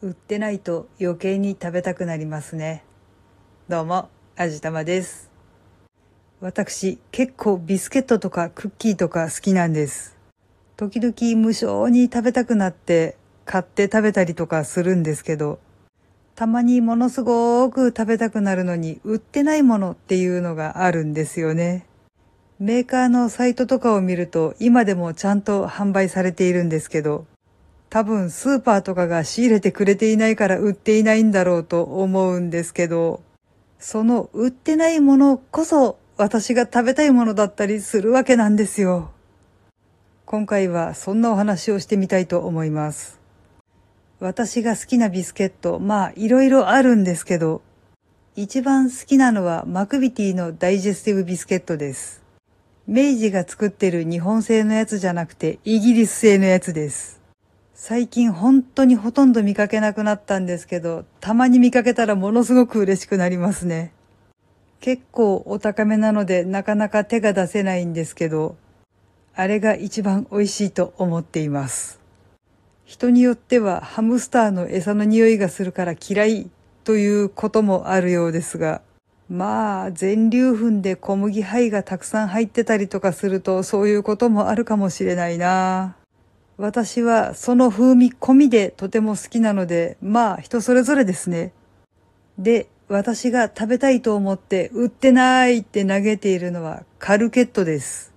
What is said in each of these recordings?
売ってないと余計に食べたくなりますね。どうも、あじたまです。私、結構ビスケットとかクッキーとか好きなんです。時々無性に食べたくなって買って食べたりとかするんですけど、たまにものすごく食べたくなるのに売ってないものっていうのがあるんですよね。メーカーのサイトとかを見ると今でもちゃんと販売されているんですけど、多分スーパーとかが仕入れてくれていないから売っていないんだろうと思うんですけど、その売ってないものこそ私が食べたいものだったりするわけなんですよ。今回はそんなお話をしてみたいと思います。私が好きなビスケット、まあいろいろあるんですけど、一番好きなのはマクビティのダイジェスティブビスケットです。明治が作ってる日本製のやつじゃなくてイギリス製のやつです。最近本当にほとんど見かけなくなったんですけど、たまに見かけたらものすごく嬉しくなりますね。結構お高めなのでなかなか手が出せないんですけど、あれが一番美味しいと思っています。人によってはハムスターの餌の匂いがするから嫌いということもあるようですが、まあ全粒粉で小麦胚がたくさん入ってたりとかするとそういうこともあるかもしれないな。私はその風味込みでとても好きなので、まあ人それぞれですね。で、私が食べたいと思って売ってないって嘆いているのはカルケットです。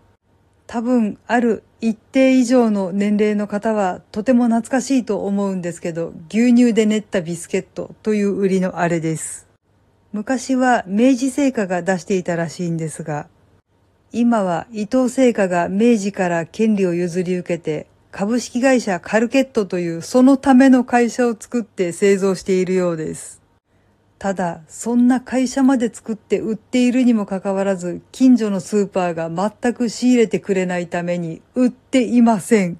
多分ある一定以上の年齢の方はとても懐かしいと思うんですけど、牛乳で練ったビスケットという売りのあれです。昔は明治製菓が出していたらしいんですが、今は伊藤製菓が明治から権利を譲り受けて、株式会社カルケットというそのための会社を作って製造しているようです。ただ、そんな会社まで作って売っているにもかかわらず、近所のスーパーが全く仕入れてくれないために売っていません。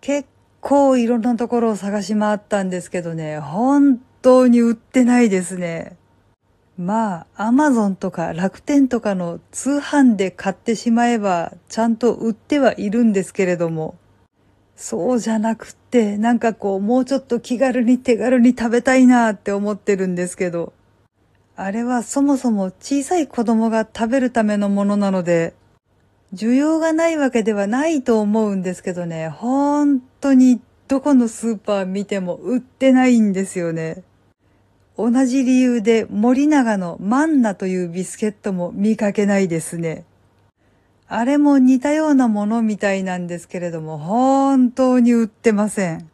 結構いろんなところを探し回ったんですけどね、本当に売ってないですね。まあ、アマゾンとか楽天とかの通販で買ってしまえば、ちゃんと売ってはいるんですけれども、そうじゃなくって、なんかこう、もうちょっと気軽に手軽に食べたいなって思ってるんですけど、あれはそもそも小さい子供が食べるためのものなので、需要がないわけではないと思うんですけどね、本当にどこのスーパー見ても売ってないんですよね。同じ理由で森永のマンナというビスケットも見かけないですね。あれも似たようなものみたいなんですけれども、本当に売ってません。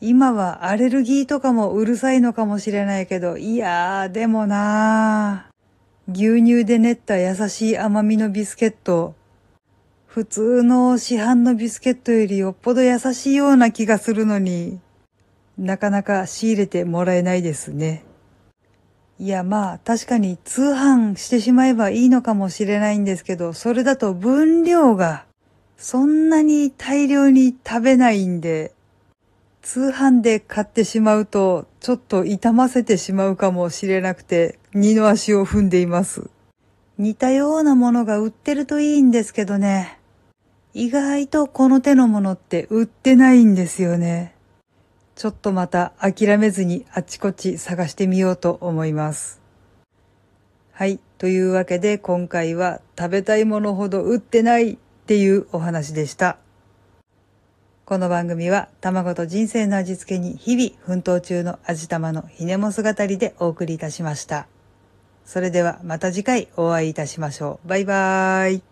今はアレルギーとかもうるさいのかもしれないけど、いやー、でもなー。牛乳で練った優しい甘みのビスケット。普通の市販のビスケットよりよっぽど優しいような気がするのに、なかなか仕入れてもらえないですね。いやまあ確かに通販してしまえばいいのかもしれないんですけど、それだと分量がそんなに大量に食べないんで、通販で買ってしまうとちょっと傷ませてしまうかもしれなくて二の足を踏んでいます。似たようなものが売ってるといいんですけどね。意外とこの手のものって売ってないんですよね。ちょっとまた諦めずにあちこち探してみようと思います。はい。というわけで今回は食べたいものほど売ってないっていうお話でした。この番組は卵と人生の味付けに日々奮闘中の味玉のひねも姿りでお送りいたしました。それではまた次回お会いいたしましょう。バイバーイ。